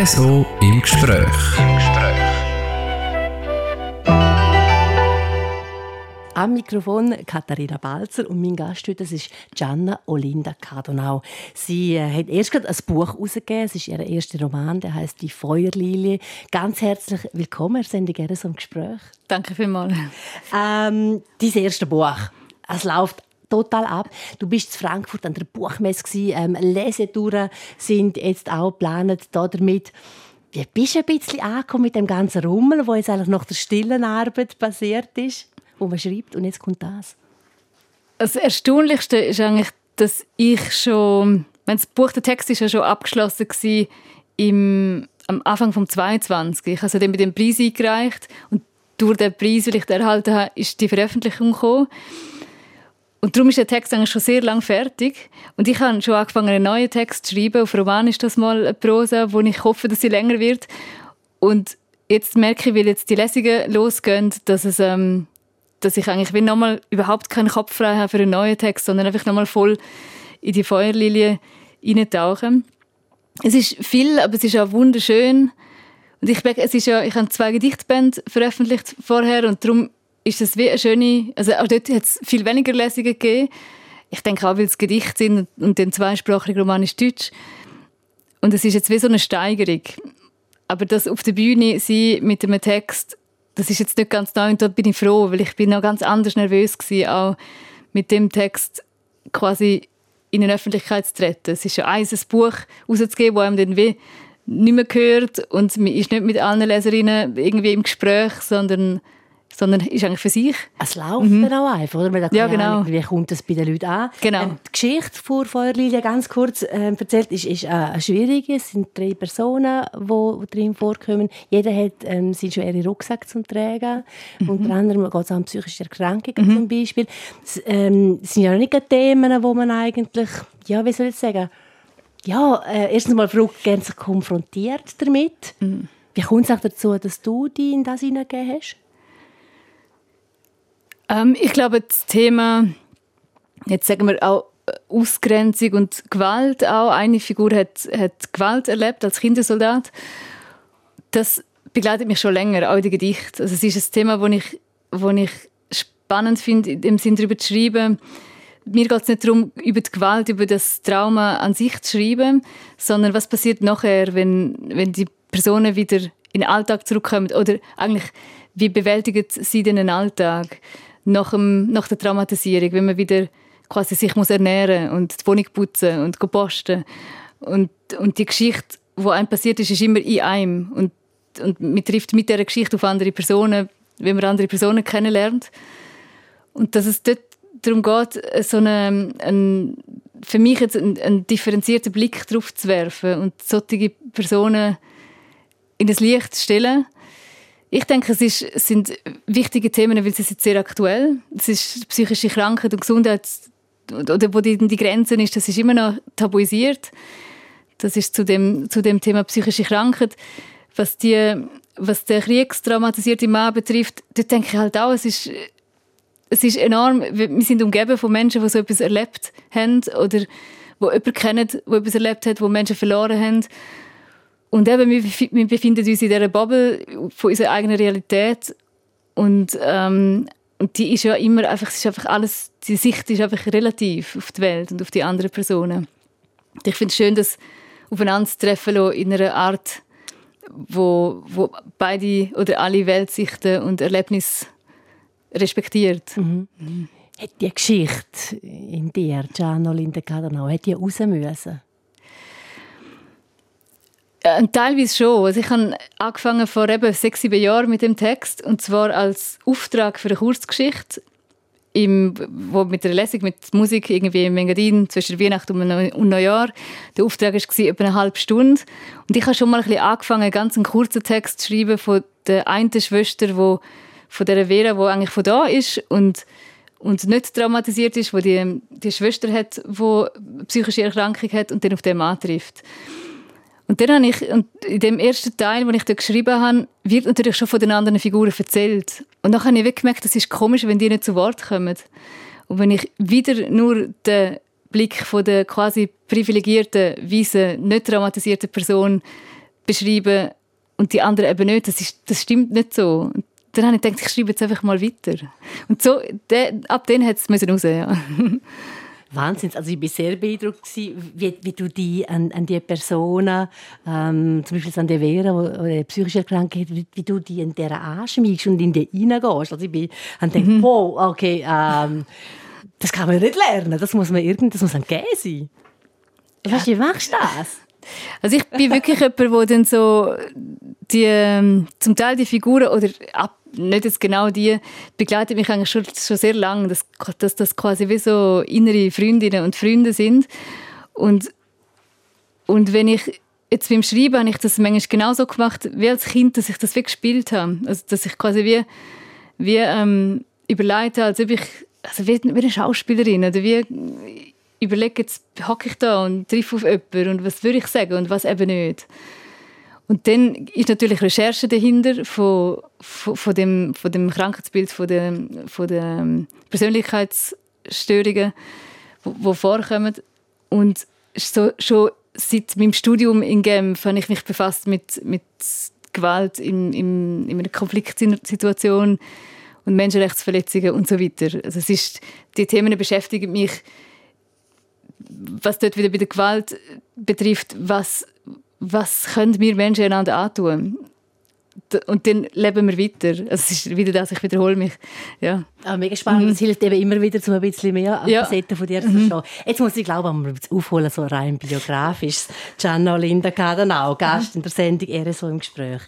RSO im Gespräch. Im Gespräch. Am Mikrofon Katharina Balzer und mein Gast heute das ist Gianna Olinda Cardonau. Sie äh, hat erst gerade ein Buch herausgegeben. Es ist ihr erster Roman, der heißt Die Feuerlilie. Ganz herzlich willkommen. Wir sind gerne so im Gespräch. Danke vielmals. Ähm, dein erste Buch. Es läuft total ab. Du bist in Frankfurt an der Buchmesse ähm, Lesetouren sind jetzt auch geplant damit. Wie bist du ein bisschen angekommen mit dem ganzen Rummel, wo jetzt eigentlich nach der stillen Arbeit passiert ist, wo man schreibt und jetzt kommt das? Das Erstaunlichste ist eigentlich, dass ich schon, das Buch, der Text ist ja schon abgeschlossen war, im, am Anfang vom 22. Ich habe den mit dem Preis eingereicht und durch den Preis, den ich erhalten habe, ist die Veröffentlichung gekommen. Und darum ist der Text eigentlich schon sehr lang fertig. Und ich habe schon angefangen, einen neuen Text zu schreiben. Auf Roman ist das mal eine Prosa, wo ich hoffe, dass sie länger wird. Und jetzt merke ich, weil jetzt die Lesungen losgehen, dass es, ähm, dass ich eigentlich will nochmal überhaupt keinen Kopf frei habe für einen neuen Text, sondern einfach nochmal voll in die Feuerlilie eintauchen. Es ist viel, aber es ist auch wunderschön. Und ich, es ist ja, ich habe zwei Gedichtbände veröffentlicht vorher und darum ist es wie eine schöne, also auch dort hat es viel weniger Lesungen gegeben. Ich denke auch, weil es Gedichte sind und den zweisprachigen Roman ist Deutsch. Und es ist jetzt wie so eine Steigerung. Aber das auf der Bühne sein mit einem Text, das ist jetzt nicht ganz neu und da bin ich froh, weil ich bin noch ganz anders nervös gewesen, auch mit dem Text quasi in eine Öffentlichkeit zu treten. Es ist ja eins, ein Buch rauszugeben, wo einem dann wie nicht mehr gehört und man ist nicht mit allen Leserinnen irgendwie im Gespräch, sondern sondern ist eigentlich für sich. Es läuft mhm. dann auch einfach, oder? Man ja, genau. Wie kommt das bei den Leuten an? Genau. Ähm, die Geschichte vor Feuerlilie, ganz kurz äh, erzählt, ist, ist äh, eine schwierige. Es sind drei Personen, die drin vorkommen. Jeder hat ähm, seinen schweren Rucksack zum Tragen. Mhm. Unter anderem geht es um psychische Erkrankungen mhm. zum Beispiel. Das ähm, sind ja nicht Themen, wo man eigentlich, ja, wie soll ich sagen, ja, äh, erstens mal Frau gerne sich konfrontiert damit. Mhm. Wie kommt es auch dazu, dass du dich in das hineingegeben hast? Ähm, ich glaube, das Thema, jetzt sagen wir auch äh, Ausgrenzung und Gewalt auch. Eine Figur hat, hat Gewalt erlebt als Kindersoldat. Das begleitet mich schon länger, auch in den Gedichten. Also es ist ein Thema, das ich, wo ich spannend finde, im Sinn darüber zu schreiben. Mir geht es nicht darum, über die Gewalt, über das Trauma an sich zu schreiben, sondern was passiert nachher, wenn, wenn die Personen wieder in den Alltag zurückkommen oder eigentlich, wie bewältigen sie den Alltag? Nach, dem, nach der Traumatisierung, wenn man wieder quasi sich muss ernähren und die Wohnung putzen und posten. Und, und die Geschichte, die einem passiert ist, ist immer in einem. Und, und man trifft mit dieser Geschichte auf andere Personen, wenn man andere Personen kennenlernt. Und dass es dort darum geht, so eine, ein, für mich jetzt einen, einen differenzierten Blick darauf zu werfen und solche Personen in das Licht zu stellen ich denke, es, ist, sind wichtige Themen, weil sie sind sehr aktuell. Es ist psychische Krankheit und Gesundheit oder wo die, die Grenzen ist, das ist immer noch tabuisiert. Das ist zu dem, zu dem Thema psychische Krankheit. Was, die, was der kriegstraumatisierte Mann betrifft, dort denke ich halt auch, es ist, es ist enorm. Wir sind umgeben von Menschen, die so etwas erlebt haben oder die jemanden kennen, der etwas erlebt hat, wo Menschen verloren haben. Und eben, wir, befinden uns in dieser Bubble von unserer eigenen Realität. Und, ähm, und die ist ja immer einfach, ist einfach alles, die Sicht ist einfach relativ auf die Welt und auf die anderen Personen. Und ich finde es schön, das aufeinander zu in einer Art, wo, wo beide oder alle Weltsichten und Erlebnisse respektiert. Mhm. Mhm. Hat die Geschichte in dir, Gianno Lindecadanau, hat die raus müssen? Äh, teilweise schon. Also ich habe angefangen vor eben sechs, sieben Jahren mit dem Text und zwar als Auftrag für eine Kurzgeschichte, im, wo mit der Lesung mit Musik irgendwie im Engadin zwischen Weihnachten und Neujahr. Der Auftrag war etwa eine halbe Stunde und ich habe schon mal ein bisschen angefangen, ganz einen kurzen Text zu schreiben von der einen Schwester, wo von der Vera, wo eigentlich von da ist und und nicht traumatisiert ist, wo die, die Schwester hat, wo psychische Erkrankung hat und dann auf den Mann trifft. Und dann habe ich, und in dem ersten Teil, den ich da geschrieben habe, wird natürlich schon von den anderen Figuren erzählt. Und dann habe ich gemerkt, das ist komisch, wenn die nicht zu Wort kommen. Und wenn ich wieder nur den Blick von der quasi privilegierten, weisen, nicht traumatisierten Person beschreiben und die anderen eben nicht. Das, ist, das stimmt nicht so. Und dann habe ich gedacht, ich schreibe jetzt einfach mal weiter. Und so, de, ab dann hat es raus, ja. Wahnsinn. Also ich war sehr beeindruckt, wie, wie du die an, an die Personen, ähm, zum Beispiel an die Vera, die eine psychische Krankheit wie, wie du die in der anschmiegst und in die reingehst. Also ich bin, und denke, mhm. wow, okay, ähm, das kann man nicht lernen. Das muss man irgendwie, das muss ein Gehen sein. Weißt du, wie machst du das? Also ich bin wirklich jemand, der dann so die, ähm, zum Teil die Figuren oder ab, nicht jetzt genau die, begleitet mich eigentlich schon, schon sehr lange, dass, dass das quasi wie so innere Freundinnen und Freunde sind. Und, und wenn ich jetzt beim Schreiben habe ich das manchmal genauso gemacht wie als Kind, dass ich das wie gespielt habe. Also dass ich quasi wie, wie ähm, überleite, als ob ich also wie, wie eine Schauspielerin oder wie überlege, jetzt hocke ich da und treffe auf jemanden und was würde ich sagen und was eben nicht. Und dann ist natürlich Recherche dahinter von, von, von, dem, von dem Krankheitsbild, von den, von den Persönlichkeitsstörungen, die vorkommen. Und so, schon seit meinem Studium in Genf habe ich mich befasst mit, mit Gewalt in, in, in einer Konfliktsituation und Menschenrechtsverletzungen und so weiter. Also es ist, die Themen beschäftigen mich, was dort wieder bei der Gewalt betrifft, was was können wir Menschen einander antun? Und dann leben wir weiter. Also es ist wieder das, ich wiederhole mich. Ja. Ah, mega spannend. Mhm. Es hilft eben immer wieder, um ein bisschen mehr ja. Facetten von dir zu mhm. verstehen. Jetzt muss ich, glaube ich, jetzt aufholen, so rein biografisch. Gianna Linda Cadanau, Gast in der Sendung «RSO im Gespräch».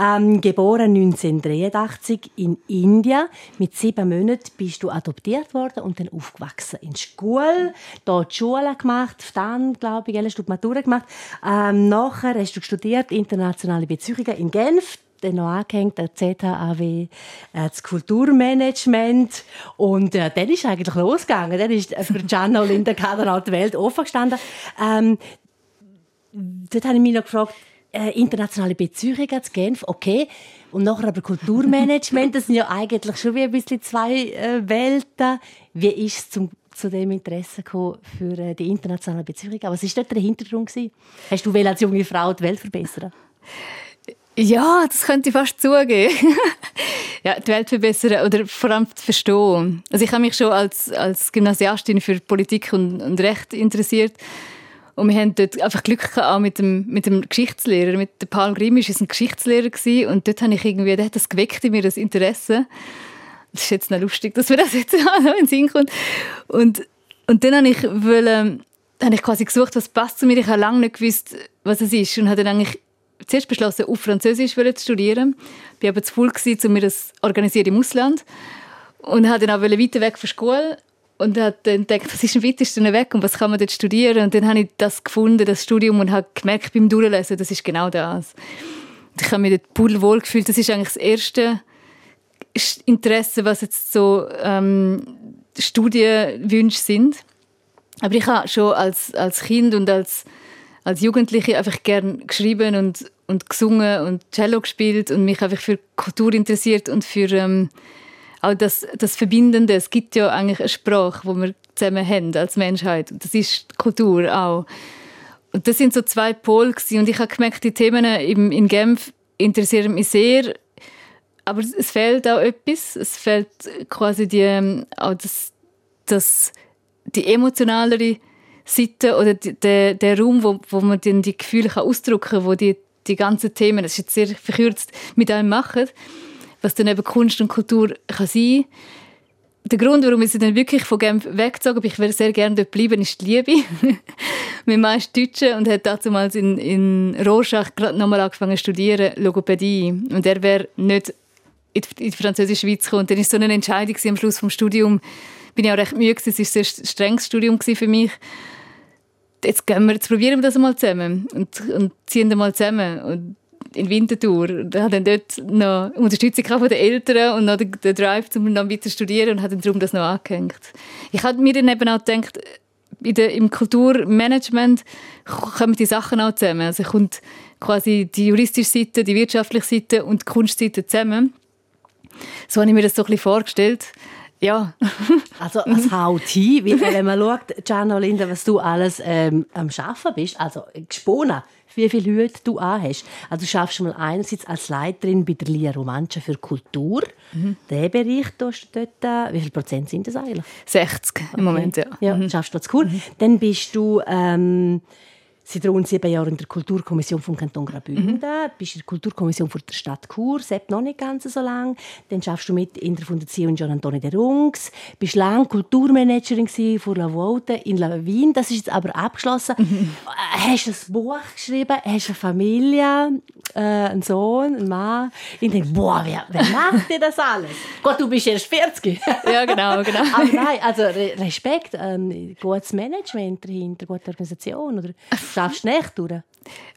Ähm, geboren 1983 in Indien. Mit sieben Monaten bist du adoptiert worden und dann aufgewachsen in Schule. Dort Schule gemacht, dann, glaube ich, hast du die Matura gemacht. Ähm, nachher hast du studiert internationale Beziehungen in Genf dann noch angehängt, der ZHAW, äh, das Kulturmanagement. Und äh, dann ist eigentlich losgegangen. Dann ist für Gianna und Linda Kader die Welt offen gestanden. Ähm, dort habe ich mich noch gefragt, äh, internationale Beziehungen zu Genf, okay. Und nachher aber Kulturmanagement, das sind ja eigentlich schon wie ein bisschen zwei äh, Welten. Wie ist es zum zu dem Interesse für äh, die internationale Beziehungen. Was war dort der Hintergrund? Hast du als junge Frau die Welt verbessern? Ja, das könnte ich fast zugeben. ja, die Welt verbessern oder vor allem zu verstehen. Also ich habe mich schon als, als Gymnasiastin für Politik und, und Recht interessiert. Und wir haben dort einfach Glück gehabt, auch mit dem, mit dem Geschichtslehrer. Mit dem Paul Grimisch war ein Geschichtslehrer. Gewesen, und dort habe ich irgendwie, der hat das geweckt in mir, das Interesse. Das ist jetzt noch lustig, dass mir das jetzt in den Sinn kommt. Und, und dann habe ich, wollen, habe ich quasi gesucht, was passt zu mir. Ich habe lange nicht gewusst, was es ist. Und habe dann eigentlich zuerst beschlossen, auf Französisch zu studieren. Ich war aber zu voll, um mir das organisieren im Ausland. Und wollte dann auch weiter weg von Schule. Und habe dann gedacht, was ist am weitesten weg und was kann man dort studieren? Und dann habe ich das gefunden, das Studium, und habe gemerkt beim Durchlesen, das ist genau das. Und ich habe mich dort pudelwohl gefühlt. Das ist eigentlich das erste Interesse, was jetzt so ähm, Studienwünsche sind. Aber ich habe schon als, als Kind und als als Jugendliche einfach gern geschrieben und, und gesungen und Cello gespielt und mich einfach für Kultur interessiert und für ähm, auch das, das Verbindende. Es gibt ja eigentlich eine Sprache, wo wir zusammen haben als Menschheit. Und das ist Kultur auch. Und das sind so zwei Pole und ich habe gemerkt, die Themen in, in Genf interessieren mich sehr, aber es fehlt auch etwas. Es fehlt quasi die, ähm, auch das, das, die emotionalere Seite oder der, der Raum, wo, wo man dann die Gefühle kann ausdrücken kann, wo die, die ganzen Themen, das ist jetzt sehr verkürzt, mit einem machen, was dann eben Kunst und Kultur kann sein der Grund, warum ich dann wirklich von Genf weggezogen bin, ich würde sehr gerne dort bleiben, ist die Liebe. mein Mann ist Deutsche und hat damals in, in Rorschach gerade nochmal angefangen zu studieren, Logopädie. Und er wäre nicht in die, in die französische Schweiz gekommen. Und dann war so eine Entscheidung am Schluss vom Studium. Bin ich auch recht müde. Es war ein sehr strenges Studium für mich jetzt, gehen wir, jetzt probieren wir das mal zusammen und, und ziehen das mal zusammen. Und in Winterthur. Da hat dann dort noch Unterstützung von den Eltern und noch den, den Drive, um dann weiter zu studieren und hat dann darum das noch angehängt. Ich habe mir dann eben auch gedacht, der, im Kulturmanagement kommen die Sachen auch zusammen. Also kommt quasi die juristische Seite, die wirtschaftliche Seite und die Kunstseite zusammen. So habe ich mir das so ein bisschen vorgestellt. Ja. also es haut hin, weil wenn man schaut, Gianna Linda, was du alles ähm, am Arbeiten bist, also gesponnen, wie viele Hüte du anhast. Also du schaffst mal einerseits als Leiterin bei der Lia Romancia für Kultur. Mhm. Den Bereich tust du dort, wie viel Prozent sind das eigentlich? 60 im Moment, ja. Ja, mhm. schaffst du das cool. Mhm. Dann bist du ähm, seit rund sieben Jahren in der Kulturkommission vom Kanton Graubünden. Mhm. Bist in der Kulturkommission für die Stadt Chur, seit noch nicht ganz so lange. Dann schaffst du mit in der Fundation Gian Antonio de Rungs. Bist lange Kulturmanagerin für La Volte in La Wien. Das ist jetzt aber abgeschlossen. Mhm. Hast ein Buch geschrieben, hast eine Familie, äh, einen Sohn, einen Mann. Ich denke, boah, wer, wer macht dir das alles? Gott, du bist erst 40. ja, genau, genau. aber nein, also Respekt, ähm, gutes Management dahinter, gute Organisation. Oder schaffst du nicht durch?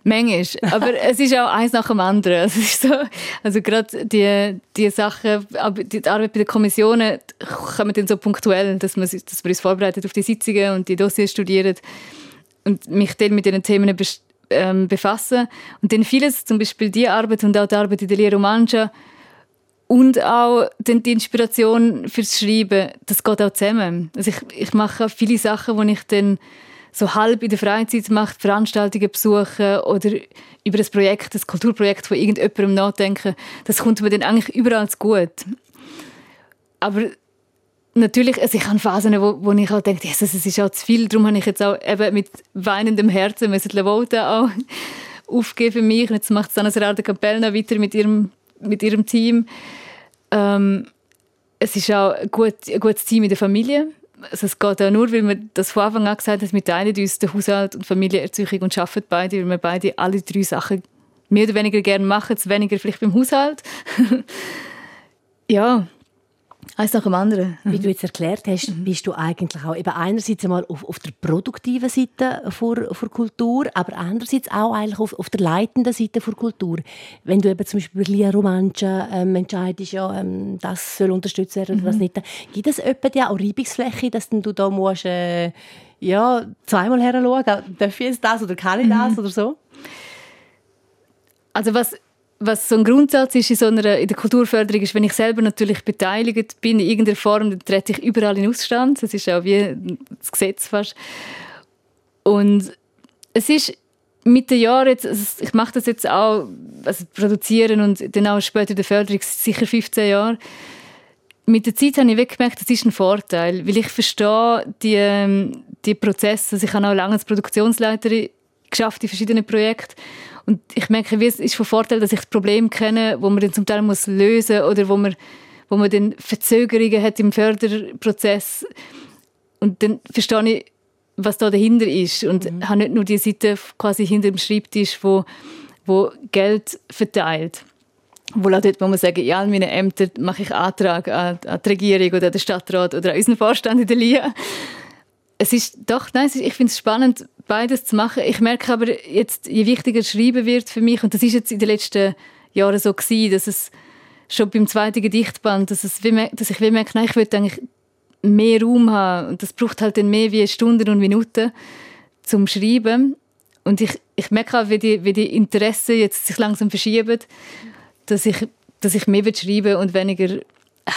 Manchmal. Aber es ist auch eins nach dem anderen. Ist so, also gerade die, die Sachen, die Arbeit bei den Kommissionen kommen dann so punktuell, dass man, dass man uns vorbereitet auf die Sitzungen und die Dossiers studiert und mich dann mit diesen Themen ähm, befassen. Und dann vieles, zum Beispiel die Arbeit und auch die Arbeit in der Lehre Romancia und auch dann die Inspiration fürs Schreiben, das geht auch zusammen. Also ich, ich mache viele Sachen, wo ich dann so halb in der Freizeit macht, Veranstaltungen besuchen oder über das Projekt, das Kulturprojekt von irgendjemandem nachdenken, das kommt mir dann eigentlich überall zu gut. Aber natürlich, also ich habe Phasen, wo, wo ich auch denke, es ist auch zu viel, darum habe ich jetzt auch eben mit weinendem Herzen müssen Levolta auch aufgeben für mich. Und jetzt macht Sana Serarda Capella weiter mit ihrem, mit ihrem Team. Ähm, es ist auch ein, gut, ein gutes Team in der Familie also es geht auch nur, weil wir das von Anfang an gesagt haben, wir teilen uns den Haushalt und Familienerziehung und arbeiten beide, weil wir beide alle drei Sachen mehr oder weniger gerne machen, weniger vielleicht beim Haushalt. ja, Eins nach dem anderen. Wie du jetzt erklärt hast, mhm. bist du eigentlich auch eben einerseits einmal auf, auf der produktiven Seite vor, vor Kultur, aber andererseits auch eigentlich auf, auf der leitenden Seite vor Kultur. Wenn du eben zum Beispiel bei Lia Romancia ähm, entscheidest, ja, ähm, das soll unterstützt werden oder mhm. das nicht, gibt es etwa ja auch Reibungsfläche, dass du da musst, äh, ja, zweimal her schauen, darf ich jetzt das oder kann ich das mhm. oder so? Also was was so ein Grundsatz ist in, so einer, in der Kulturförderung, ist, wenn ich selber natürlich beteiligt bin in irgendeiner Form, dann trete ich überall in Ausstand. Das ist auch wie das Gesetz fast. Und es ist mit den Jahren, jetzt, also ich mache das jetzt auch, also produzieren und dann auch später in der Förderung, sicher 15 Jahre. Mit der Zeit habe ich gemerkt, das ist ein Vorteil, weil ich verstehe die, ähm, die Prozesse. Also ich habe auch lange als Produktionsleiterin geschafft in verschiedenen Projekten und ich merke, wie es ist von Vorteil, dass ich das Problem kenne, wo man dann zum Teil muss lösen oder wo man, wo man dann Verzögerungen hat im Förderprozess. Und dann verstehe ich, was da dahinter ist und mhm. habe nicht nur die Seite quasi hinter dem Schreibtisch, wo, wo Geld verteilt. Wo auch dort, wo man sagen, ja, in meinen Ämtern mache ich Antrag an, an die Regierung oder an den Stadtrat oder an unseren Vorstand in der LIA. Es ist doch, nein, ich finde es spannend, beides zu machen. Ich merke aber jetzt, je wichtiger Schreiben wird für mich, und das ist jetzt in den letzten Jahren so gewesen, dass es schon beim zweiten Gedichtband, dass, es dass ich wie merke, nein, ich würde eigentlich mehr Raum haben. Und das braucht halt dann mehr wie Stunden und Minuten zum Schreiben. Und ich, ich merke auch, wie die, wie die Interessen jetzt sich langsam verschieben, dass ich, dass ich mehr schreiben und weniger äh,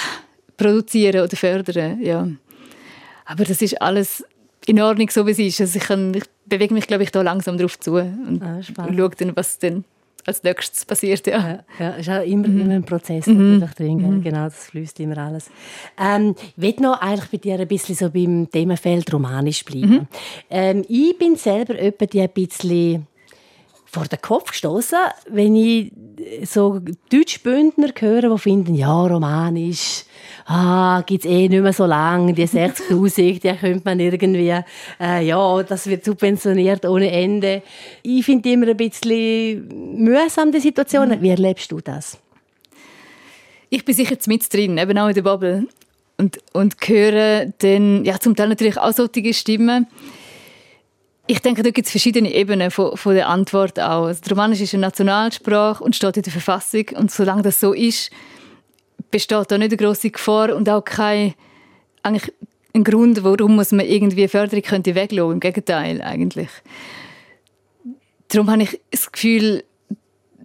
produzieren oder fördern. Ja. Aber das ist alles in Ordnung, so wie es ist. Also ich, kann, ich bewege mich, glaube ich, da langsam darauf zu und, ah, schaue dann, was dann als nächstes passiert. Ja, ja, ja ist auch immer, mhm. immer ein Prozess mhm. natürlich drin. Mhm. Genau, das fließt immer alles. Ähm, ich will noch eigentlich bei dir ein bisschen so beim Themenfeld romanisch bleiben. Mhm. Ähm, ich bin selber etwa die ein bisschen vor den Kopf gestoßen, wenn ich so Deutschbündner höre, die finden, ja, romanisch, ah, gibt es eh nicht mehr so lange, die 60'000, die könnte man irgendwie, äh, ja, das wird subventioniert ohne Ende. Ich finde immer ein bisschen mühsam, die Situation. Mhm. Wie erlebst du das? Ich bin sicher mit drin, eben auch in der Bubble. Und, und höre dann, ja, zum Teil natürlich auch solche Stimmen. Ich denke, da gibt es verschiedene Ebenen von, von der Antwort auch. Also, Romanisch ist eine Nationalsprache und steht in der Verfassung. Und solange das so ist, besteht da nicht eine grosse Gefahr und auch kein eigentlich ein Grund, warum man irgendwie Förderung könnte weglassen. Im Gegenteil eigentlich. Darum habe ich das Gefühl,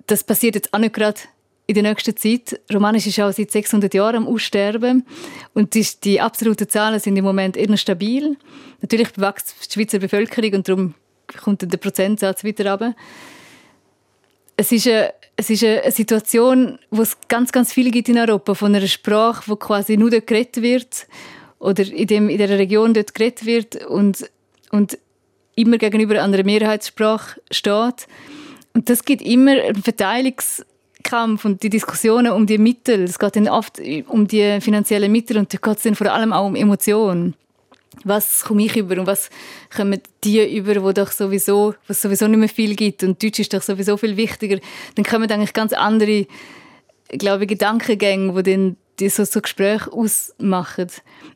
das passiert jetzt auch nicht gerade in der nächsten Zeit. Romanisch ist auch seit 600 Jahren am Aussterben und die, die absoluten Zahlen sind im Moment eher stabil. Natürlich wächst die Schweizer Bevölkerung und darum kommt der Prozentsatz weiter runter. Es ist, eine, es ist eine Situation, wo es ganz, ganz viele gibt in Europa, von einer Sprache, die quasi nur dort geredet wird oder in, dem, in der Region dort geredet wird und, und immer gegenüber einer Mehrheitssprache steht. Und das gibt immer einen Verteilungskampf und die Diskussionen um die Mittel. Es geht dann oft um die finanziellen Mittel und da geht es dann vor allem auch um Emotionen. Was komme ich über und was kommen die über, wo doch sowieso, was sowieso nicht mehr viel gibt und Deutsch ist doch sowieso viel wichtiger. Dann kommen eigentlich ganz andere, glaube ich, Gedankengänge, die dann die so, so Gespräche ausmachen.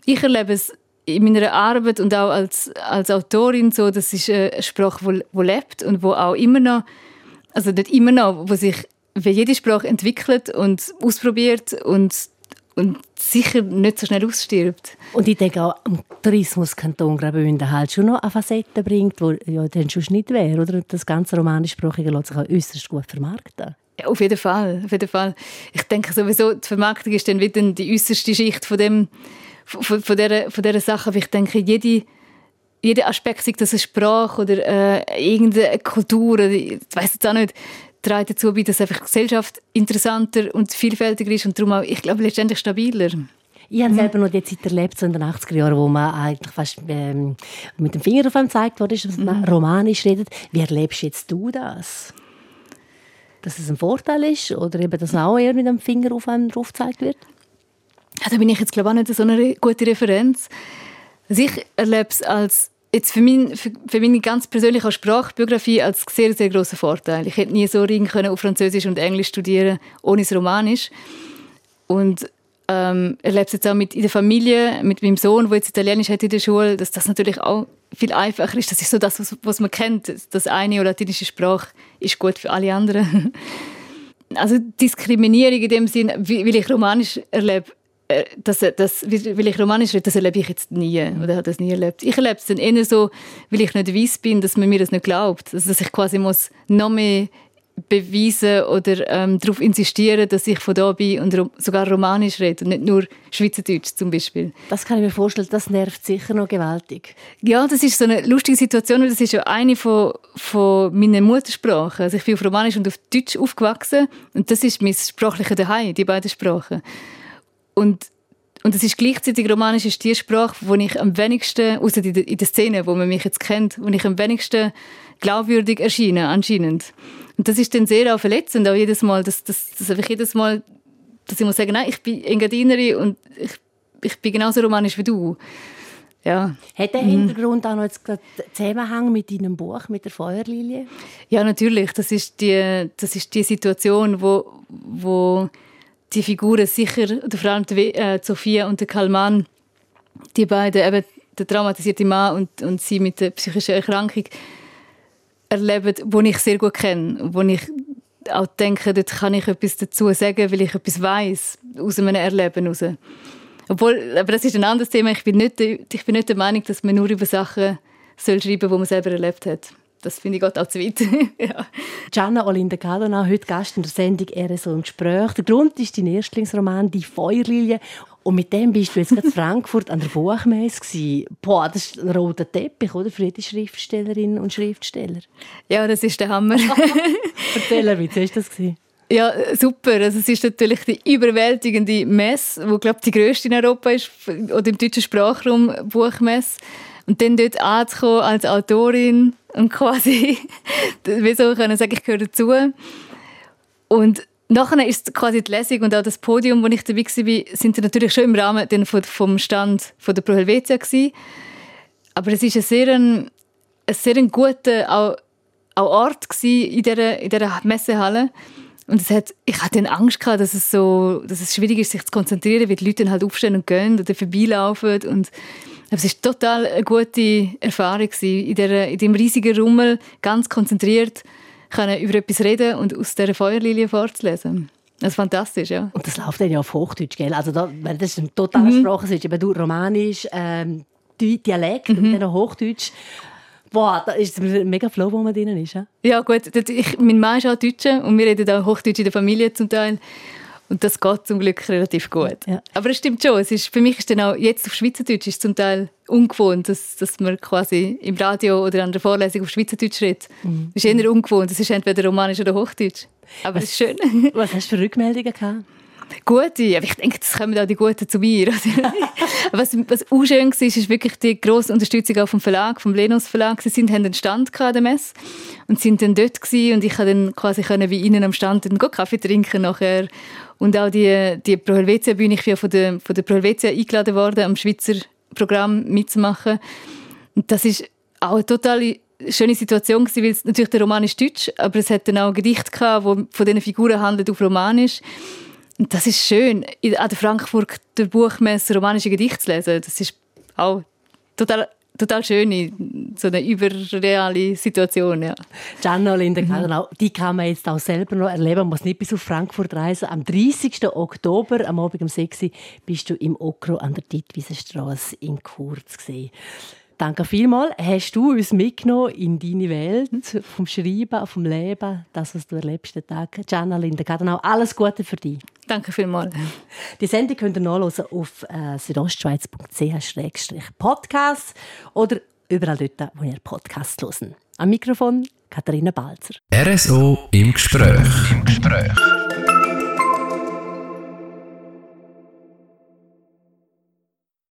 Ich erlebe es in meiner Arbeit und auch als, als Autorin so, das ist eine Sprache, die lebt und wo auch immer noch also nicht immer noch, wo sich wie jede Sprache entwickelt und ausprobiert und, und sicher nicht so schnell ausstirbt. Und ich denke auch, am Tourismuskanton Graubünden halt schon noch eine Facette bringt, die ja dann schon nicht wäre, oder? Das ganze Romanischsprachige lässt sich auch äußerst gut vermarkten. Ja, auf jeden Fall, auf jeden Fall. Ich denke sowieso, die Vermarktung ist dann wieder die äußerste Schicht von dem, von, von, dieser, von dieser Sache. Aber ich denke, jede jeder Aspekt, sei das eine Sprache oder äh, irgendeine Kultur, oder, ich weiß jetzt auch nicht, trägt dazu bei, dass einfach die Gesellschaft interessanter und vielfältiger ist und darum auch, ich glaube, letztendlich stabiler. Ich habe selber noch die Zeit erlebt, so in den 80er Jahren, wo man eigentlich fast ähm, mit dem Finger auf einem gezeigt wurde, dass man mhm. romanisch redet. Wie erlebst jetzt du das? Dass es ein Vorteil ist oder eben, dass auch eher mit dem Finger auf einem drauf gezeigt wird? Ja, da bin ich jetzt glaube ich auch nicht so eine gute Referenz. Also ich erlebe es als jetzt für, mein, für, für meine ganz persönliche Sprachbiografie als sehr, sehr großen Vorteil. Ich hätte nie so ringen können auf Französisch und Englisch studieren, ohne das Romanisch. Und ähm, erlebe es jetzt auch mit in der Familie, mit meinem Sohn, der jetzt Italienisch hat in der Schule, dass das natürlich auch viel einfacher ist. Das ist so das, was, was man kennt. Das eine oder latinische Sprache ist gut für alle anderen. Also Diskriminierung in dem Sinn, weil ich Romanisch erlebe, das, das, weil ich romanisch rede, das erlebe ich jetzt nie oder habe das nie erlebt. Ich erlebe es dann eher so, weil ich nicht weiss bin, dass man mir das nicht glaubt. Also, dass ich quasi muss noch mehr beweisen oder ähm, darauf insistieren, dass ich von da bin und sogar Romanisch rede und nicht nur Schweizerdeutsch zum Beispiel. Das kann ich mir vorstellen, das nervt sicher noch gewaltig. Ja, das ist so eine lustige Situation, weil das ist ja eine von, von meinen Muttersprachen. Also ich bin auf Romanisch und auf Deutsch aufgewachsen und das ist mein sprachlicher Daheim, die beiden Sprachen. Und, und es ist gleichzeitig romanisch ist die Sprache, wo ich am wenigsten, außer in der, in der Szene, wo man mich jetzt kennt, wo ich am wenigsten glaubwürdig erscheine, anscheinend. Und das ist dann sehr auch verletzend, auch jedes Mal, dass, dass, dass einfach jedes Mal, dass ich muss sagen, nein, ich bin Engadinerin und ich, ich bin genauso romanisch wie du. Ja. Hat der mhm. Hintergrund auch noch jetzt Zusammenhang mit deinem Buch, mit der Feuerlilie? Ja, natürlich. Das ist die, das ist die Situation, wo, wo die Figuren sicher, oder vor allem die, äh, Sophia und der Kalman, die beiden, eben der traumatisierte Mann und, und sie mit der psychischen Erkrankung, erleben, die ich sehr gut kenne, wo ich auch denke, dort kann ich etwas dazu sagen, weil ich etwas weiß aus meinem Erleben heraus. Obwohl, aber das ist ein anderes Thema. Ich bin nicht, ich bin nicht der Meinung, dass man nur über Sachen soll schreiben soll, die man selber erlebt hat das finde ich auch zu weit. ja. Gianna Olinda Cadona, heute Gast in der Sendung «RSO im Gespräch». Der Grund ist dein Erstlingsroman «Die Feuerlilie». Und mit dem bist du jetzt in Frankfurt an der Buchmesse. Boah, das ist ein roter Teppich, oder? Für jede Schriftstellerin und Schriftsteller. Ja, das ist der Hammer. Erzähl wie hast du das gesehen? Ja, super. Also es ist natürlich die überwältigende Messe, die glaube die grösste in Europa ist, oder im deutschen Sprachraum Buchmesse. Und dann dort anzukommen als Autorin und quasi, wie soll ich sagen, ich gehöre dazu. Und nachher ist quasi die Lesung und auch das Podium, wo ich dabei war, sind natürlich schon im Rahmen vom Stand von der Pro Helvetia gewesen. Aber es ist ein sehr, ein, ein sehr guter auch, auch Ort in dieser, in dieser Messehalle. Und hat, ich hatte dann Angst gehabt, dass es so, dass es schwierig ist, sich zu konzentrieren, weil die Leute dann halt aufstehen und gehen oder vorbeilaufen und es war total eine gute Erfahrung in, der, in diesem riesigen Rummel, ganz konzentriert können über etwas reden und aus dieser Feuerlilie vorzulesen. Das ist fantastisch, ja. Und das läuft dann ja auf Hochdeutsch, gell? Also da, das ist ein totaler mhm. Sprachenswitch. Eben du Romanisch, ähm, Dialekt mhm. und dann Hochdeutsch. Boah, da ist ein mega Flow, wo man drin ist. Ja, ja gut. Ich, mein Mann ist auch Deutscher und wir reden auch Hochdeutsch in der Familie zum Teil. Und das geht zum Glück relativ gut. Ja. Aber es stimmt schon. Es ist, für mich ist dann auch jetzt auf Schweizerdeutsch ist zum Teil ungewohnt, dass, dass man quasi im Radio oder an der Vorlesung auf Schweizerdeutsch redet. Mhm. Das ist eher ungewohnt. Es ist entweder Romanisch oder Hochdeutsch. Aber es ist schön. Was hast du für Rückmeldungen gehabt? Gute, aber ich denke, das kommen auch die Guten zu mir. was, was auch schön war, ist wirklich die grosse Unterstützung auch vom Verlag, vom Lenus Verlag. Sie sind, haben einen Stand an der Messe und sind dann dort gewesen und ich konnte dann quasi können, wie ihnen am Stand einen Kaffee trinken nachher. Und auch die, die Pro Helvetia Bühne, ich bin von der, von der Pro Helvetia eingeladen worden, am Schweizer Programm mitzumachen. Und das ist auch eine total schöne Situation gewesen, weil es natürlich der Roman ist Deutsch, aber es hat dann auch ein Gedicht gehabt, wo von diesen Figuren handelt auf Romanisch. Das ist schön, an der Frankfurter Buchmesse romanische Gedichte zu lesen. Das ist auch total total schön, so eine überreale Situation. Ja. Gianna Linda mhm. die kann man jetzt auch selber noch erleben. Man muss nicht bis auf Frankfurt reisen. Am 30. Oktober, am Abend um 6 Uhr, bist du im Okro an der Dittwiesenstraße in Kurz. Gewesen. Danke vielmals. Hast du uns mitgenommen in deine Welt, vom Schreiben, vom Leben, das, was du erlebst, den Tag. Gianna Linda Gadenau, alles Gute für dich. Danke vielmals. Die Sendung könnt ihr nachlesen auf äh, südostschweiz.ch-podcast oder überall dort, wo ihr Podcast hören. Am Mikrofon Katharina Balzer. RSO im Gespräch. Im Gespräch.